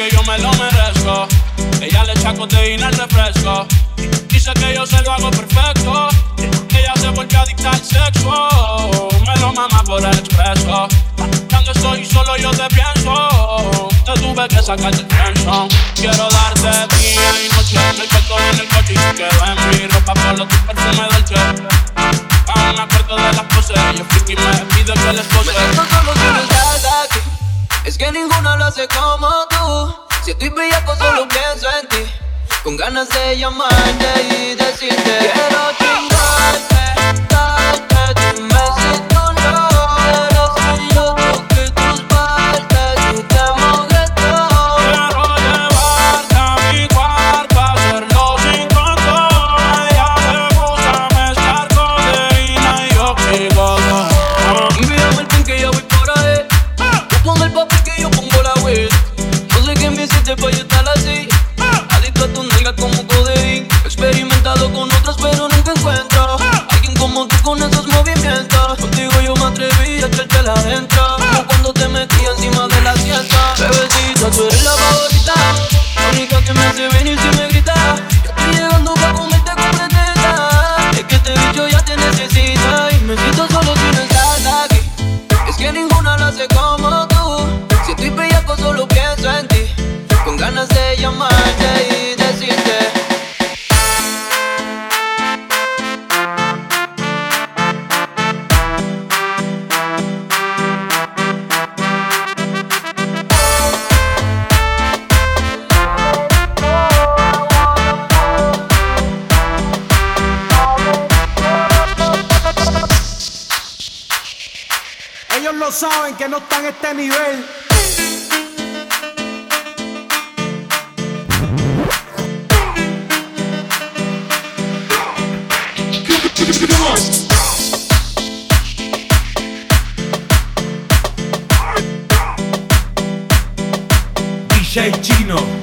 que yo me lo merezco. Ella le echa codeína al refresco. Dice que yo se lo hago perfecto. Ella se vuelve adicta al sexo. Me lo mama por el expreso. Cuando estoy solo yo te pienso. Te tuve que sacar del pienso. Quiero darte día y noche. En el cuarto en el coche y quedo en mi ropa solo tu perfume dolce. Aún me acuerdo de las poses. Yo friki me Es que ninguno lo hace como tú. Si estoy bellaco solo pienso en ti. Con ganas de llamarte y decirte Lo saben que no están a este nivel. DJ Chino.